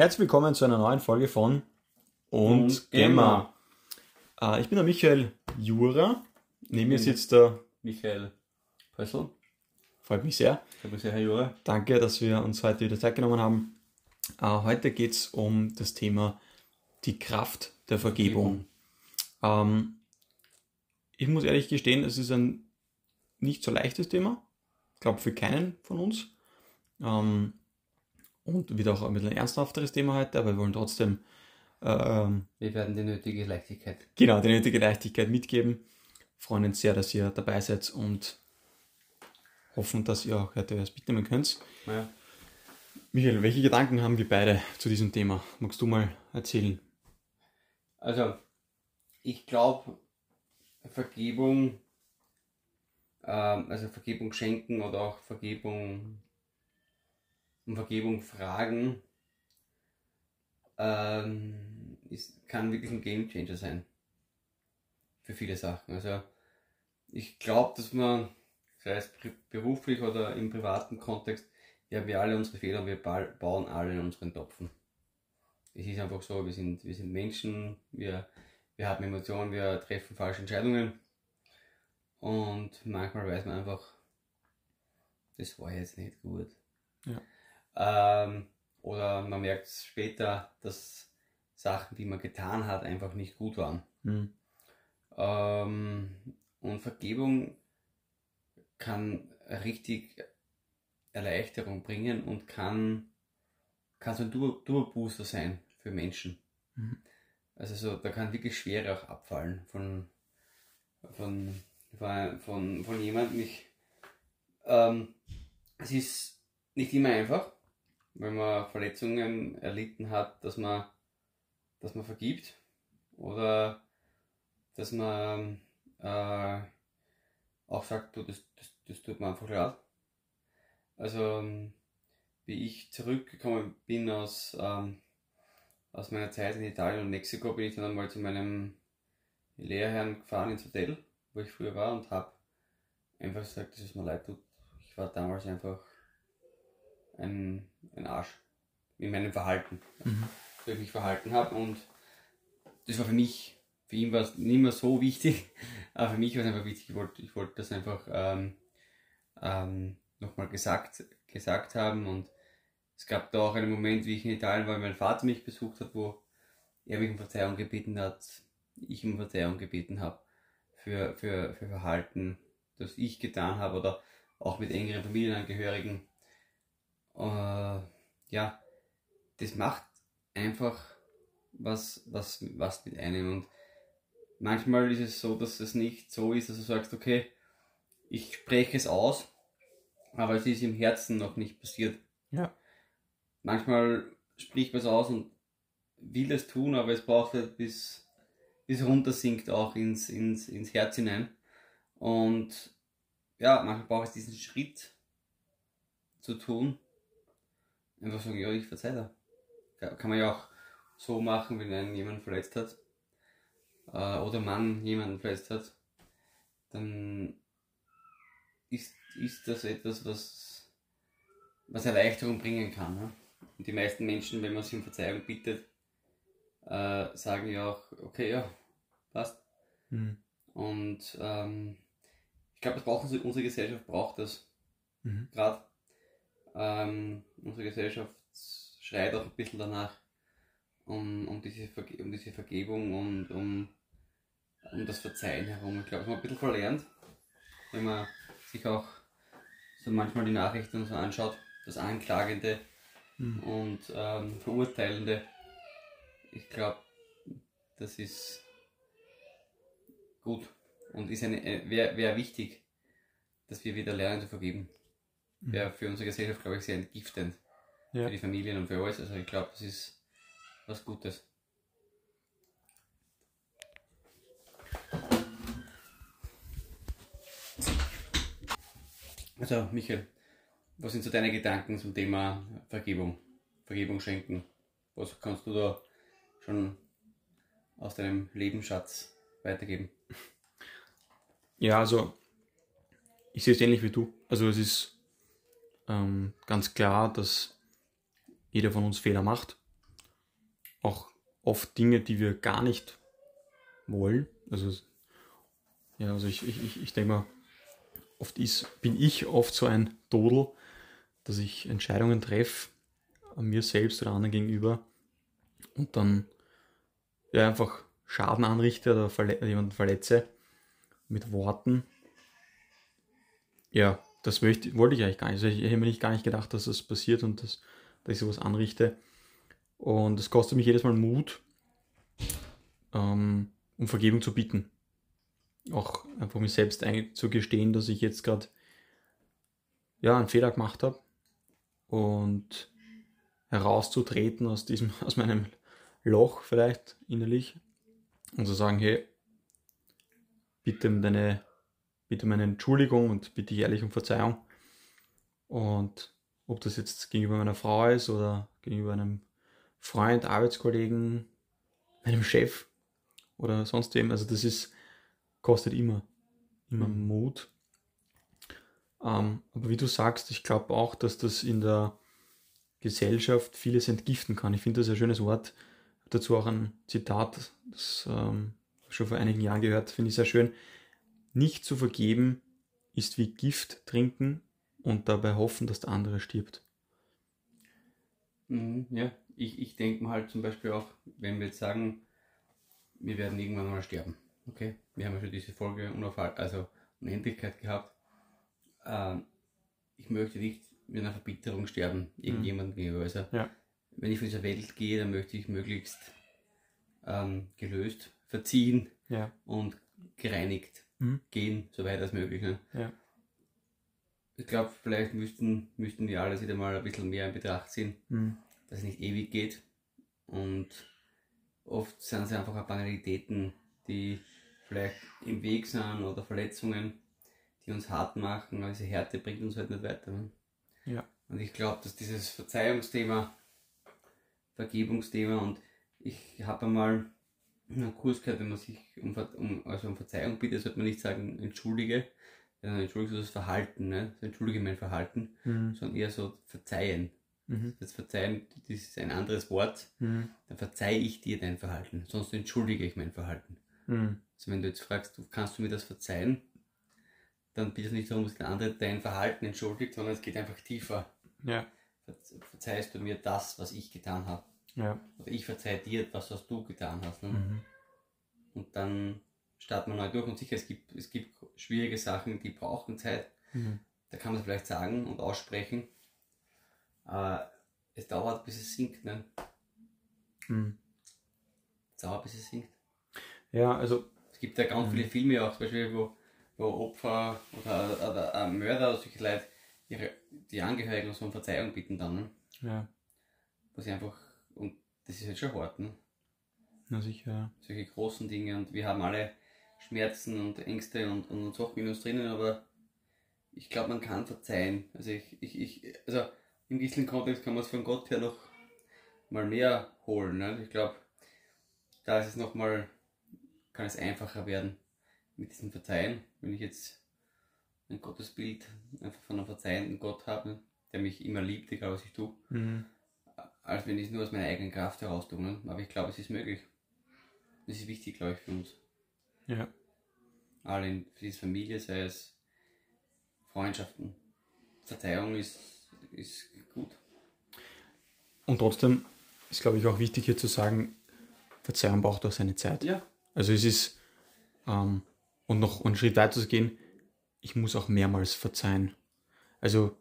Herzlich willkommen zu einer neuen Folge von Und, Und Gemma. Äh, ich bin der Michael Jura. Neben mir sitzt der, Michael Pössl. freut mich sehr. Freut mich sehr, Herr Jura. Danke, dass wir uns heute wieder Zeit genommen haben. Äh, heute geht es um das Thema die Kraft der Vergebung. Ähm, ich muss ehrlich gestehen, es ist ein nicht so leichtes Thema. Ich glaube für keinen von uns. Ähm, und wieder auch ein bisschen ein ernsthafteres Thema heute, aber wir wollen trotzdem ähm, Wir werden die nötige Leichtigkeit. genau die nötige Leichtigkeit mitgeben. Freuen uns sehr, dass ihr dabei seid und hoffen, dass ihr auch heute was mitnehmen könnt. Ja. Michael, welche Gedanken haben wir beide zu diesem Thema? Magst du mal erzählen? Also, ich glaube, Vergebung, ähm, also Vergebung schenken oder auch Vergebung, um Vergebung fragen, ähm, ist, kann wirklich ein Game Changer sein. Für viele Sachen. Also, ich glaube, dass man, sei es beruflich oder im privaten Kontext, ja, wir alle unsere Fehler und wir ba- bauen alle in unseren Topfen. Es ist einfach so, wir sind, wir sind Menschen, wir, wir haben Emotionen, wir treffen falsche Entscheidungen. Und manchmal weiß man einfach, das war jetzt nicht gut. Ja. Ähm, oder man merkt später, dass Sachen, die man getan hat, einfach nicht gut waren. Hm. Ähm, und Vergebung kann richtig Erleichterung bringen und kann, kann so ein Turbo-Booster sein für Menschen. Mhm. Also so, da kann wirklich Schwere auch abfallen von, von, von, von, von jemandem. Ich, ähm, es ist nicht immer einfach, wenn man Verletzungen erlitten hat, dass man, dass man vergibt oder dass man äh, auch sagt, du, das, das, das tut mir einfach leid. Also, ähm, wie ich zurückgekommen bin aus, ähm, aus meiner Zeit in Italien und Mexiko, bin ich dann einmal zu meinem Lehrherrn gefahren ins Hotel, wo ich früher war und habe einfach gesagt, dass es mir leid tut. Ich war damals einfach ein, ein Arsch in meinem Verhalten, Mhm. wie ich mich verhalten habe und das war für mich, für ihn war es nicht mehr so wichtig, aber für mich war es einfach wichtig, ich wollte, ich wollte das einfach ähm, ähm, nochmal gesagt, gesagt haben und es gab da auch einen Moment, wie ich in Italien war, mein Vater mich besucht hat, wo er mich um Verzeihung gebeten hat, ich um Verzeihung gebeten habe für, für, für Verhalten, das ich getan habe oder auch mit engeren Familienangehörigen. Äh, ja, das macht einfach was, was, was mit einem und manchmal ist es so, dass es nicht so ist, dass du sagst, okay, ich spreche es aus, aber es ist im Herzen noch nicht passiert. Ja. Manchmal spricht man es aus und will es tun, aber es braucht halt bis, bis runter sinkt auch ins, ins, ins Herz hinein. Und ja, manchmal braucht es diesen Schritt zu tun. Einfach sagen, ja, ich verzeih da. Ka- Kann man ja auch so machen, wenn einen jemand verletzt hat. Äh, oder man jemanden verletzt hat. Dann ist, ist das etwas, was, was Erleichterung bringen kann. Ne? Und die meisten Menschen, wenn man sie um Verzeihung bittet, äh, sagen ja auch, okay, ja, passt. Mhm. Und ähm, ich glaube, das braucht unsere, unsere Gesellschaft braucht das Mhm. gerade. Ähm, unsere Gesellschaft schreit auch ein bisschen danach um, um, diese, Verge um diese Vergebung und um, um das Verzeihen herum. Ich glaube, es wir ein bisschen verlernt, wenn man sich auch so manchmal die Nachrichten so anschaut, das Anklagende Mhm. und ähm, Verurteilende. Ich glaube, das ist gut und ist eine, äh, wäre wär wichtig, dass wir wieder lernen zu vergeben. Mhm. Wäre für unsere Gesellschaft, glaube ich, sehr entgiftend. Ja. Für die Familien und für alles. Also ich glaube, das ist was Gutes. Also, Michael, was sind so deine Gedanken zum Thema Vergebung? Vergebung schenken? Was kannst du da schon aus deinem Lebensschatz weitergeben? Ja, also ich sehe es ähnlich wie du. Also es ist ähm, ganz klar, dass jeder von uns Fehler macht. auch oft Dinge, die wir gar nicht wollen. Also, ja, also ich, ich, ich, denke mal, oft ist, bin ich oft so ein Dodel, dass ich Entscheidungen treffe, mir selbst oder anderen gegenüber und dann ja, einfach Schaden anrichte oder verle jemanden verletze mit Worten. Ja, das möchte, wollte ich eigentlich gar nicht. Also ich, habe mir nicht gar nicht gedacht, dass das passiert und dass, dass ich sowas anrichte. Und es kostet mich jedes Mal Mut, ähm, um Vergebung zu bieten. Auch einfach mir selbst einzugestehen, dass ich jetzt gerade ja, einen Fehler gemacht habe und herauszutreten aus diesem, aus meinem Loch vielleicht innerlich und zu sagen, hey, bitte um deine, bitte um eine Entschuldigung und bitte ehrlich um Verzeihung. Und ob das jetzt gegenüber meiner Frau ist oder gegenüber einem Freund, Arbeitskollegen, meinem Chef oder sonst wem, also das ist, kostet immer, immer mhm. Mut. Ähm, aber wie du sagst, ich glaube auch, dass das in der Gesellschaft vieles entgiften kann. Ich finde das ein schönes Wort. Dazu auch ein Zitat, das ähm, schon vor einigen Jahren gehört, finde ich sehr schön. Nicht zu vergeben ist wie Gift trinken und dabei hoffen, dass der andere stirbt. Mhm, ja, ich, ich denke mal halt zum Beispiel auch, wenn wir jetzt sagen, wir werden irgendwann mal sterben. Okay, wir haben ja schon diese Folge Unaufhalt, also Unendlichkeit gehabt. Ähm, ich möchte nicht mit einer Verbitterung sterben, irgendjemandem mhm. gegenüber. Also, ja. wenn ich von dieser Welt gehe, dann möchte ich möglichst ähm, gelöst, verziehen ja. und gereinigt mhm. gehen, soweit als möglich. Ne? Ja. Ich glaube, vielleicht müssten, müssten wir alle wieder mal ein bisschen mehr in Betracht ziehen, mhm. dass es nicht ewig geht. Und oft sind es einfach auch Banalitäten, die vielleicht im Weg sind oder Verletzungen, die uns hart machen. Also Härte bringt uns halt nicht weiter. Ne? Ja. Und ich glaube, dass dieses Verzeihungsthema, Vergebungsthema und ich habe einmal einen Kurs gehört, wenn man sich um, um, also um Verzeihung bittet, sollte man nicht sagen, entschuldige, sondern entschuldige das Verhalten, ne? So, entschuldige mein Verhalten, mhm. sondern eher so verzeihen. Mhm. Das Verzeihen, das ist ein anderes Wort, mhm. dann verzeihe ich dir dein Verhalten, sonst entschuldige ich mein Verhalten. Mhm. Also wenn du jetzt fragst, kannst du mir das verzeihen, dann es nicht darum, dass der andere dein Verhalten entschuldigt, sondern es geht einfach tiefer. Ja. Verzeihst du mir das, was ich getan habe? Ja. Oder ich verzeihe dir das, was du getan hast. Ne? Mhm. Und dann startet man neu durch und sicher, es gibt, es gibt schwierige Sachen, die brauchen Zeit. Mhm. Da kann man es vielleicht sagen und aussprechen. Aber es dauert, bis es sinkt. Ne? Mhm. Es dauert, bis es sinkt. Ja, also. Es gibt ja ganz viele mhm. Filme auch, zum Beispiel, wo wo Opfer oder, oder ein Mörder oder solche Leute ihre, die Angehörigen so um Verzeihung bitten dann. Ne? Ja. Wo sie einfach, das ist halt schon hart, ne? Na sicher. Solche großen Dinge und wir haben alle Schmerzen und Ängste und, und, und Sachen in uns drinnen, aber ich glaube, man kann verzeihen. Also ich, ich, ich also im Gisseln-Kontext kann man es von Gott her noch mal mehr holen. Ne? Ich glaube, da ist es noch mal, kann es einfacher werden mit diesem Verzeihen, wenn ich jetzt ein Gottesbild einfach von einem verzeihenden Gott habe, der mich immer liebt, egal was ich tue, mhm. Als wenn ich es nur aus meiner eigenen Kraft heraus tue. Ne? Aber ich glaube, es ist möglich. Das ist wichtig, glaube ich, für uns. Ja. Alle in, für die Familie, sei es Freundschaften. Verzeihung ist, ist gut. Und trotzdem ist, glaube ich, auch wichtig hier zu sagen, Verzeihung braucht auch seine Zeit. Ja. Also es ist, ähm, und noch einen Schritt weiter zu gehen, ich muss auch mehrmals verzeihen. Also,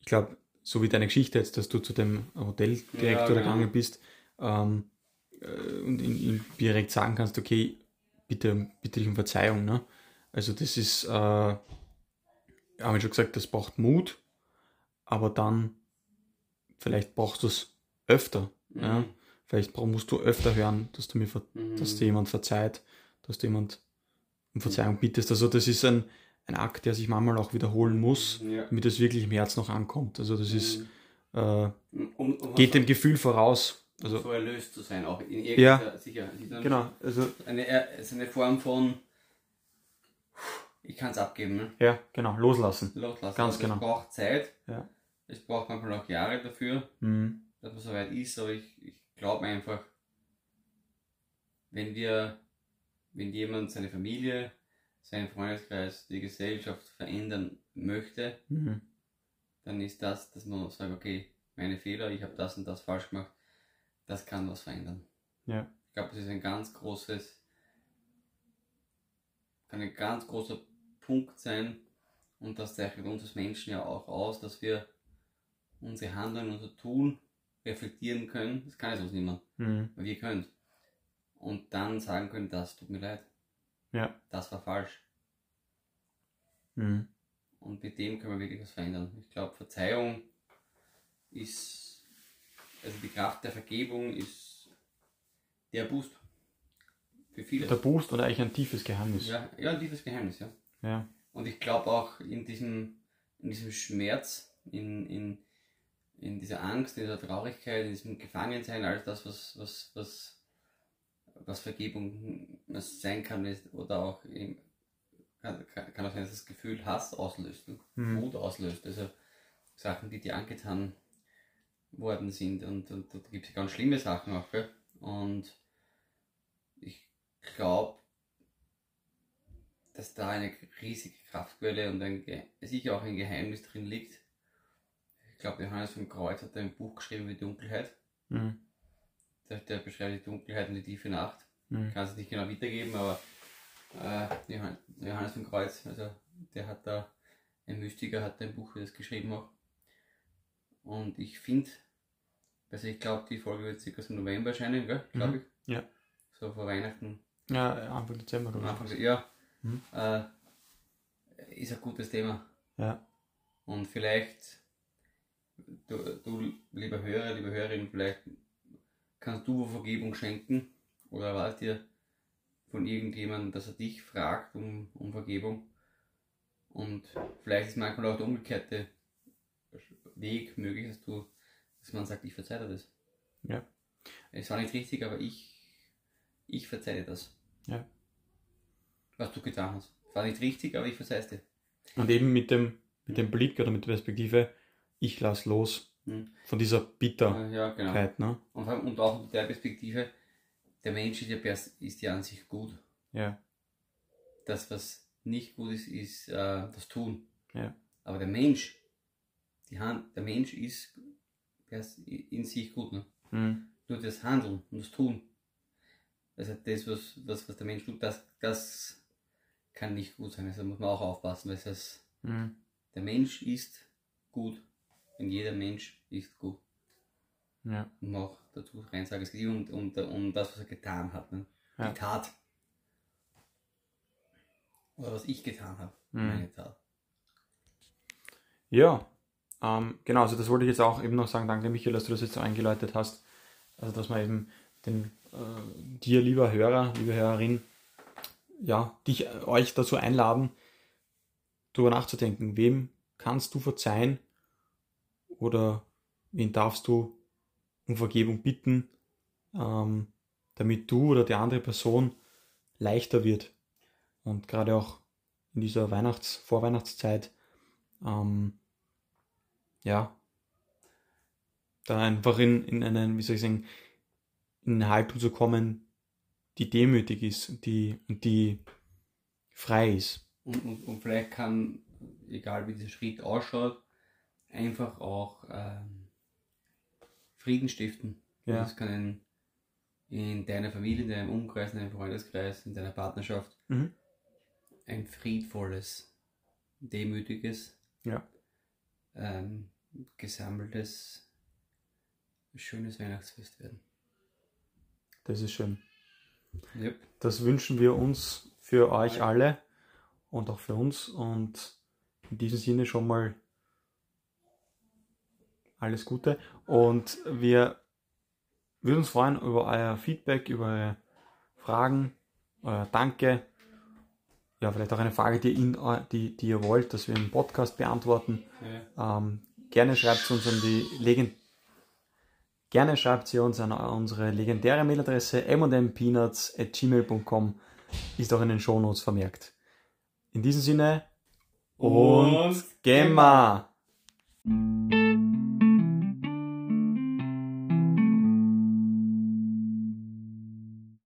ich glaube, so wie deine Geschichte jetzt, dass du zu dem Hoteldirektor ja, genau. gegangen bist ähm, äh, und ihm direkt sagen kannst, okay, bitte, bitte dich um Verzeihung. Ne? Also das ist, äh, haben wir schon gesagt, das braucht Mut, aber dann vielleicht brauchst du es öfter. Mhm. Ja? Vielleicht musst du öfter hören, dass du mir, mhm. dass dir jemand verzeiht, dass dir jemand um Verzeihung bittest. Also das ist ein, ein Akt, der sich manchmal auch wiederholen muss, ja. damit es wirklich im Herz noch ankommt. Also das ist, mhm. äh, um, um geht dem Gefühl voraus. Also, so erlöst zu sein, auch in irgendeiner ja, sicher. Genau. Also, eine, ist eine Form von ich kann es abgeben. Ne? Ja, genau, loslassen. Loslassen. Ganz also genau. Es braucht Zeit. Ja. Es braucht manchmal auch Jahre dafür, mhm. dass man so weit ist, aber ich, ich glaube einfach, wenn wir, wenn jemand seine Familie, seinen Freundeskreis, die Gesellschaft verändern möchte, Mhm. dann ist das, dass man sagt, okay, meine Fehler, ich habe das und das falsch gemacht, das kann was verändern. Ja. Ich glaube, das ist ein ganz großes, kann ein ganz großer Punkt sein und das zeichnet uns als Menschen ja auch aus, dass wir unsere Handlungen, unser Tun reflektieren können. Das kann jetzt uns niemand, Mhm. wir können. Und dann sagen können, das tut mir leid, Ja. das war falsch. Mhm. Und mit dem können wir wirklich was verändern. Ich glaube, Verzeihung ist, also die Kraft der Vergebung ist der Boost. Für viele. Der Boost und eigentlich ein tiefes Geheimnis. Ja, ja, ein tiefes Geheimnis, ja. Ja. Und ich glaube auch in diesem, in diesem Schmerz, in, in, in dieser Angst, in dieser Traurigkeit, in diesem Gefangensein, alles das, was, was, was, was Vergebung sein kann, oder auch eben, kann, kann auch sein, dass das Gefühl Hass auslöst, und Mhm. Wut auslöst. Also Sachen, die dir angetan worden sind. Und, und, da gibt es ganz schlimme Sachen auch. Gell? Und ich glaube, dass da eine riesige Kraftquelle und ein, sicher auch ein Geheimnis drin liegt. Ich glaube, Johannes vom Kreuz hat ein Buch geschrieben wie Dunkelheit. Mhm. Der, der beschreibt die Dunkelheit und die tiefe Nacht. Mhm. Ich kann es nicht genau wiedergeben, aber äh, Johann- Johannes vom Kreuz, also der hat da, ein Mystiker hat ein Buch das geschrieben auch. Und ich finde, also ich glaube, die Folge wird circa im November erscheinen, gell? glaube Mhm. ich. Ja. So vor Weihnachten Ja, Anfang Dezember, glaube Anfang, ich. ja, Mhm. äh, ist ein gutes Thema. Ja. Und vielleicht, du, du lieber Hörer, liebe Hörerin, vielleicht kannst du Vergebung schenken oder erwartet dir von irgendjemandem, dass er dich fragt um, um Vergebung. Und vielleicht ist manchmal auch der umgekehrte Weg möglich, dass du, dass man sagt, ich verzeihe dir das. Ja. Es war nicht richtig, aber ich, ich verzeihe dir das. Ja. Was du getan hast. Es war nicht richtig, aber ich verzeihe es dir. Und eben mit dem, mit dem Blick oder mit der Perspektive, ich lass los Mhm. von dieser Bitterkeit, Ja, genau. ne? Und, und auch mit der Perspektive, der Mensch ist ja, ist ja an sich gut. Ja. Das, was nicht gut ist, ist äh, das Tun. Ja. Aber der Mensch, die Hand, der Mensch ist in sich gut. Ne? Mhm. Nur das Handeln und das Tun. Also das, was, was, was der Mensch tut, das, das kann nicht gut sein. Also muss man auch aufpassen, weil es heißt, Mhm. der Mensch ist gut. Und jeder Mensch ist gut. Ja. Und noch dazu rein sagen, es geht um, um, um das, was er getan hat. Ne? Ja. Die Tat. Oder was ich getan habe. Mhm. Meine Tat. Ja, ähm, genau, also das wollte ich jetzt auch eben noch sagen, danke Michael, dass du das jetzt so eingeläutet hast. Also dass man eben den, äh, dir, lieber Hörer, liebe Hörerin, ja, dich, äh, euch dazu einladen, darüber nachzudenken, wem kannst du verzeihen oder wen darfst du um Vergebung bitten, ähm, damit du oder die andere Person leichter wird. Und gerade auch in dieser Weihnachts-, Vorweihnachtszeit ähm, ja, da einfach in, in einen, wie soll ich sagen, in eine Haltung zu kommen, die demütig ist, die, die frei ist. Und, und, und vielleicht kann, egal wie dieser Schritt ausschaut, einfach auch ähm, Frieden stiften. Ja. Das kann in, in deiner Familie, in deinem Umkreis, in deinem Freundeskreis, in deiner Partnerschaft Mhm. ein friedvolles, demütiges, Ja. ähm, gesammeltes, schönes Weihnachtsfest werden. Das ist schön. Yep. Das wünschen wir uns für euch alle und auch für uns. Und in diesem Sinne schon mal alles Gute. Und wir würden uns freuen über euer Feedback, über eure Fragen, euer Danke. Ja, vielleicht auch eine Frage, die, in, die, die ihr wollt, dass wir im Podcast beantworten. Ja. Ähm, gerne schreibt sie uns an die Legend Gerne schreibt sie uns an unsere legendäre Mailadresse mmpeanuts.gmail.com ist auch in den Shownotes vermerkt. In diesem Sinne und, Und Gemma! Gemma.